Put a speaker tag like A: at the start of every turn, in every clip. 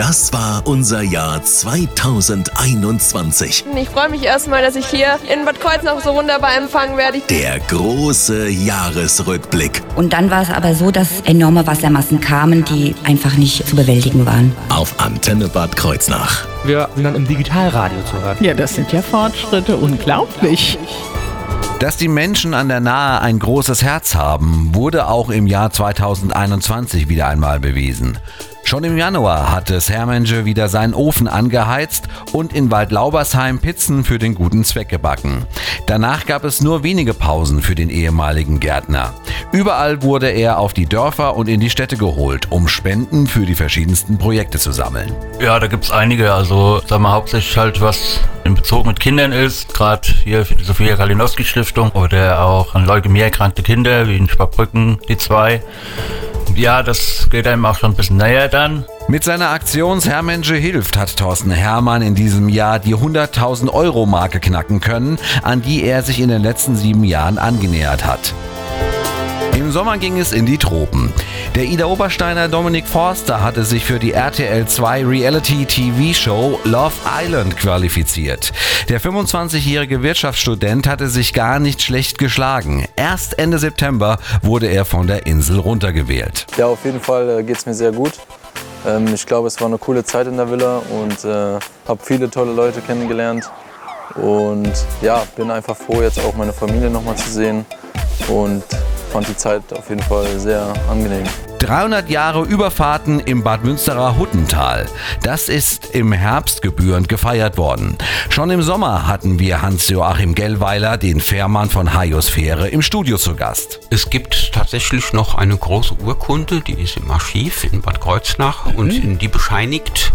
A: Das war unser Jahr 2021.
B: Ich freue mich erstmal, dass ich hier in Bad Kreuznach so wunderbar empfangen werde.
A: Der große Jahresrückblick.
C: Und dann war es aber so, dass enorme Wassermassen kamen, die einfach nicht zu bewältigen waren.
A: Auf Antenne Bad Kreuznach.
D: Wir sind dann im Digitalradio zu hören.
E: Ja, das sind ja Fortschritte, unglaublich.
F: Dass die Menschen an der Nahe ein großes Herz haben, wurde auch im Jahr 2021 wieder einmal bewiesen. Schon im Januar hatte Hermenge wieder seinen Ofen angeheizt und in Waldlaubersheim Pizzen für den guten Zweck gebacken. Danach gab es nur wenige Pausen für den ehemaligen Gärtner. Überall wurde er auf die Dörfer und in die Städte geholt, um Spenden für die verschiedensten Projekte zu sammeln.
G: Ja, da gibt es einige. Also sagen wir hauptsächlich halt, was in Bezug mit Kindern ist. Gerade hier für die Sophia Kalinowski Stiftung oder auch an Leukämie erkrankte Kinder, wie in Sparbrücken, die zwei. Ja, das geht einem auch schon ein bisschen näher dann.
F: Mit seiner Aktion Hermensche hilft hat Thorsten Hermann in diesem Jahr die 100.000 Euro Marke knacken können, an die er sich in den letzten sieben Jahren angenähert hat. Im Sommer ging es in die Tropen. Der Ida Obersteiner Dominik Forster hatte sich für die RTL 2 Reality TV Show Love Island qualifiziert. Der 25-jährige Wirtschaftsstudent hatte sich gar nicht schlecht geschlagen. Erst Ende September wurde er von der Insel runtergewählt.
H: Ja, auf jeden Fall geht es mir sehr gut. Ähm, ich glaube, es war eine coole Zeit in der Villa und äh, habe viele tolle Leute kennengelernt. Und ja, bin einfach froh, jetzt auch meine Familie nochmal zu sehen. Und fand die Zeit auf jeden Fall sehr angenehm.
F: 300 Jahre Überfahrten im Bad Münsterer Huttental. Das ist im Herbst gebührend gefeiert worden. Schon im Sommer hatten wir Hans-Joachim Gellweiler, den Fährmann von Haiosphäre, im Studio zu Gast.
I: Es gibt tatsächlich noch eine große Urkunde, die ist im Archiv in Bad Kreuznach mhm. und die bescheinigt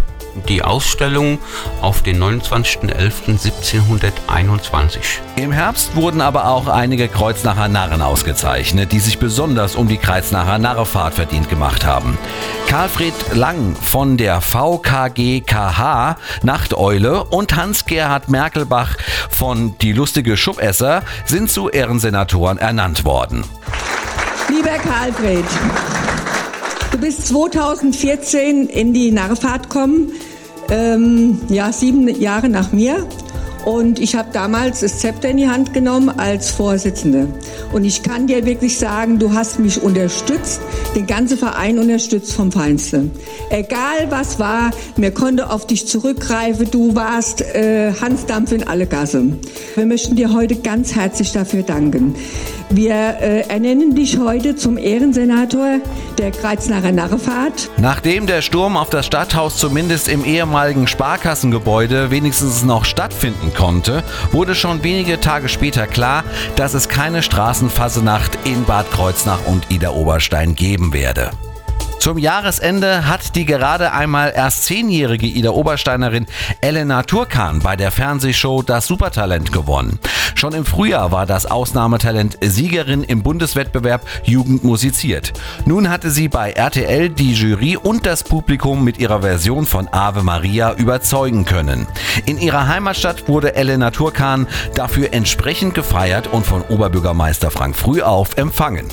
I: die Ausstellung auf den 29.11.1721.
F: Im Herbst wurden aber auch einige Kreuznacher Narren ausgezeichnet, die sich besonders um die Kreuznacher Narrefahrt verdient gemacht haben. Karlfried Lang von der VKGKH Nachteule und Hans-Gerhard Merkelbach von Die lustige Schubesser sind zu Ehrensenatoren ernannt worden.
J: Lieber Karlfried, Du bist 2014 in die Narrefahrt gekommen, ähm, ja, sieben Jahre nach mir. Und ich habe damals das Zepter in die Hand genommen als Vorsitzende. Und ich kann dir wirklich sagen, du hast mich unterstützt, den ganzen Verein unterstützt vom Feinsten. Egal was war, mir konnte auf dich zurückgreifen. Du warst äh, Hansdampf in alle Gasse. Wir möchten dir heute ganz herzlich dafür danken. Wir äh, ernennen dich heute zum Ehrensenator der Kreuznacher Narrefahrt.
F: Nachdem der Sturm auf das Stadthaus zumindest im ehemaligen Sparkassengebäude wenigstens noch stattfinden konnte, wurde schon wenige Tage später klar, dass es keine Straßenfassenacht in Bad Kreuznach und Ida Oberstein geben werde. Zum Jahresende hat die gerade einmal erst zehnjährige Ida Obersteinerin Elena Turkan bei der Fernsehshow Das Supertalent gewonnen. Schon im Frühjahr war das Ausnahmetalent Siegerin im Bundeswettbewerb Jugend musiziert. Nun hatte sie bei RTL die Jury und das Publikum mit ihrer Version von Ave Maria überzeugen können. In ihrer Heimatstadt wurde Elena Turkan dafür entsprechend gefeiert und von Oberbürgermeister Frank Frühauf empfangen.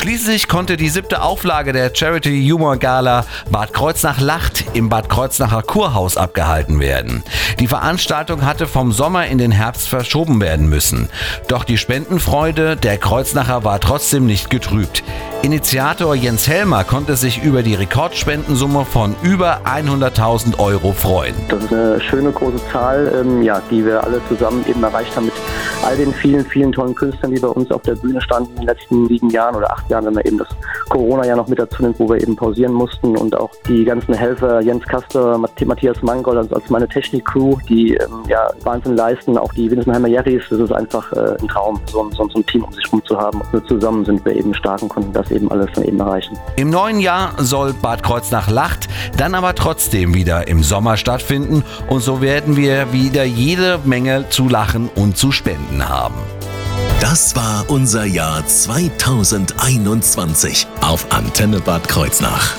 F: Schließlich konnte die siebte Auflage der Charity Humor Gala Bad Kreuznach Lacht im Bad Kreuznacher Kurhaus abgehalten werden. Die Veranstaltung hatte vom Sommer in den Herbst verschoben werden müssen. Doch die Spendenfreude der Kreuznacher war trotzdem nicht getrübt. Initiator Jens Helmer konnte sich über die Rekordspendensumme von über 100.000 Euro freuen.
K: Das ist eine schöne große Zahl, ähm, ja, die wir alle zusammen eben erreicht haben mit all den vielen, vielen tollen Künstlern, die bei uns auf der Bühne standen in den letzten sieben Jahren oder acht Jahren, wenn man eben das Corona-Jahr noch mit dazu nimmt, wo wir eben pausieren mussten und auch die ganzen Helfer, Jens Kaster, Matthias Mangold, also als meine Technik-Crew, die ähm, ja Wahnsinn leisten, auch die Winsenheimer Jerrys, das ist einfach äh, ein Traum, so, so, so, ein Team um sich herum zu haben. Und zusammen sind wir eben stark und konnten das eben alles dann eben erreichen.
F: Im neuen Jahr soll Bad Kreuznach Lacht dann aber trotzdem wieder im Sommer stattfinden und so werden wir wieder jede Menge zu lachen und zu spenden haben.
A: Das war unser Jahr 2021 auf Antenne Bad Kreuznach.